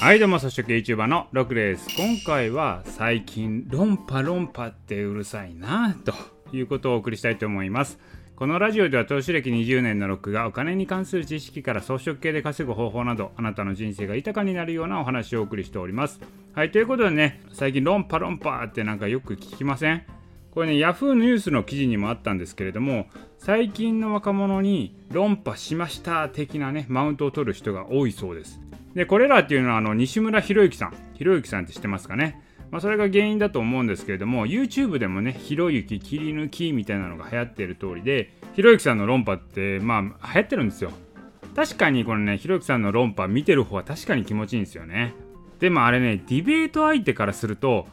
はいどうも、そして YouTuber のロクです。今回は最近論破論破ってうるさいなということをお送りしたいと思います。このラジオでは投資歴20年のロックがお金に関する知識から装飾系で稼ぐ方法などあなたの人生が豊かになるようなお話をお送りしております。はい、ということでね、最近論破論破ってなんかよく聞きません？これね、Yahoo ニュースの記事にもあったんですけれども、最近の若者に論破しました的なね、マウントを取る人が多いそうです。で、これらっていうのはあの西村博之さん、博之さんって知ってますかね？まあ、それが原因だと思うんですけれども YouTube でもねひろゆき切り抜きみたいなのが流行っている通りでひろゆきさんの論破ってまあ流行ってるんですよ。確かにこのねひろゆきさんの論破見てる方は確かに気持ちいいんですよね。でもあれねディベート相手からすると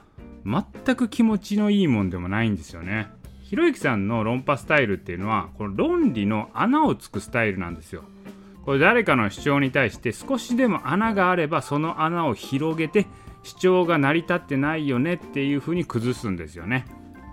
全く気持ちのいいもんでもないんですよね。ひろゆきさんの論破スタイルっていうのはこの論理の穴をつくスタイルなんですよ。これ誰かの主張に対して少しでも穴があればその穴を広げて主張が成り立ってないよねっていうふうに崩すんですよね。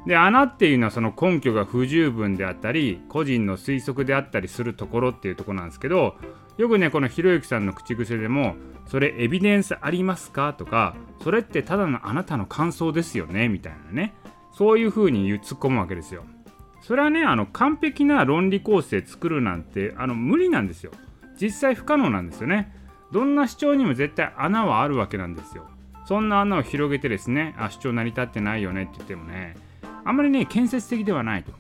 で穴っていうのはその根拠が不十分であったり個人の推測であったりするところっていうとこなんですけどよくねこのひろゆきさんの口癖でも「それエビデンスありますか?」とか「それってただのあなたの感想ですよね」みたいなねそういうふうに突っ込むわけですよ。それはねあの完璧な論理構成作るなんてあの無理なんですよ。実際不可能なんですよね。どんな主張にも絶対穴はあるわけなんですよ。そんな穴を広げてですね、あ、主張成り立ってないよねって言ってもね、あんまりね、建設的ではないと。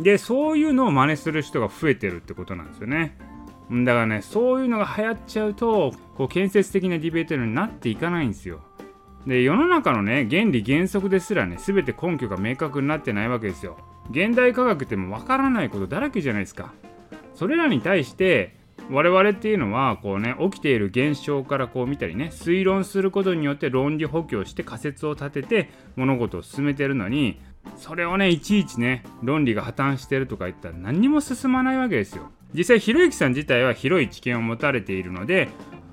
で、そういうのを真似する人が増えてるってことなんですよね。だからね、そういうのが流行っちゃうと、こう建設的なディベートになっていかないんですよ。で、世の中のね、原理原則ですらね、全て根拠が明確になってないわけですよ。現代科学ってもわからないことだらけじゃないですか。それらに対して、我々っていうのはこうね起きている現象からこう見たりね推論することによって論理補強して仮説を立てて物事を進めてるのにそれをねいちいちね論理が破綻してるとか言ったら何にも進まないわけですよ。実際ひろゆきさん自体は広い知見を持たれているので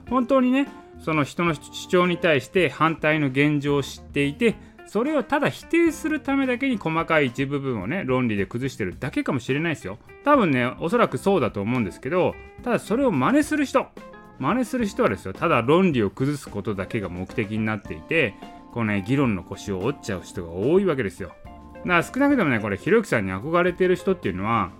本当にねその人の主張に対して反対の現状を知っていてそれをただ否定するためだけに細かい一部分をね論理で崩してるだけかもしれないですよ。多分ねおそらくそうだと思うんですけどただそれを真似する人真似する人はですよただ論理を崩すことだけが目的になっていてこのね議論の腰を折っちゃう人が多いわけですよ。だから少なくともねこれひろゆきさんに憧れてる人っていうのは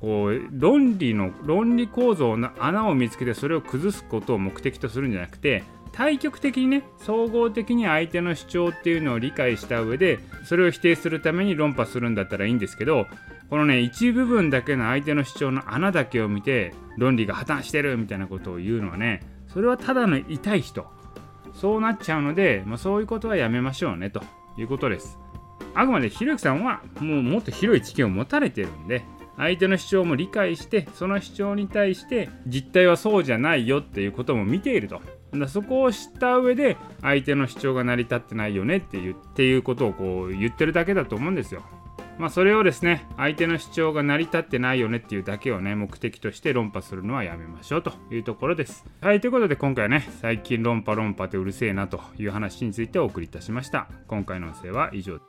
こう論理の論理構造の穴を見つけてそれを崩すことを目的とするんじゃなくて対極的にね総合的に相手の主張っていうのを理解した上でそれを否定するために論破するんだったらいいんですけどこのね一部分だけの相手の主張の穴だけを見て論理が破綻してるみたいなことを言うのはねそれはただの痛い人。そうなっちゃうので、まあ、そういうことはやめましょうねということです。あくまでひろゆきさんはもうもっと広い知見を持たれてるんで相手の主張も理解してその主張に対して実態はそうじゃないよっていうことも見ていると。だそこを知った上で相手の主張が成り立ってないよねっていうっていうことをこう言ってるだけだと思うんですよ。まあそれをですね相手の主張が成り立ってないよねっていうだけをね目的として論破するのはやめましょうというところです。はいということで今回はね最近論破論破ってうるせえなという話についてお送りいたしました。今回の音声は以上です。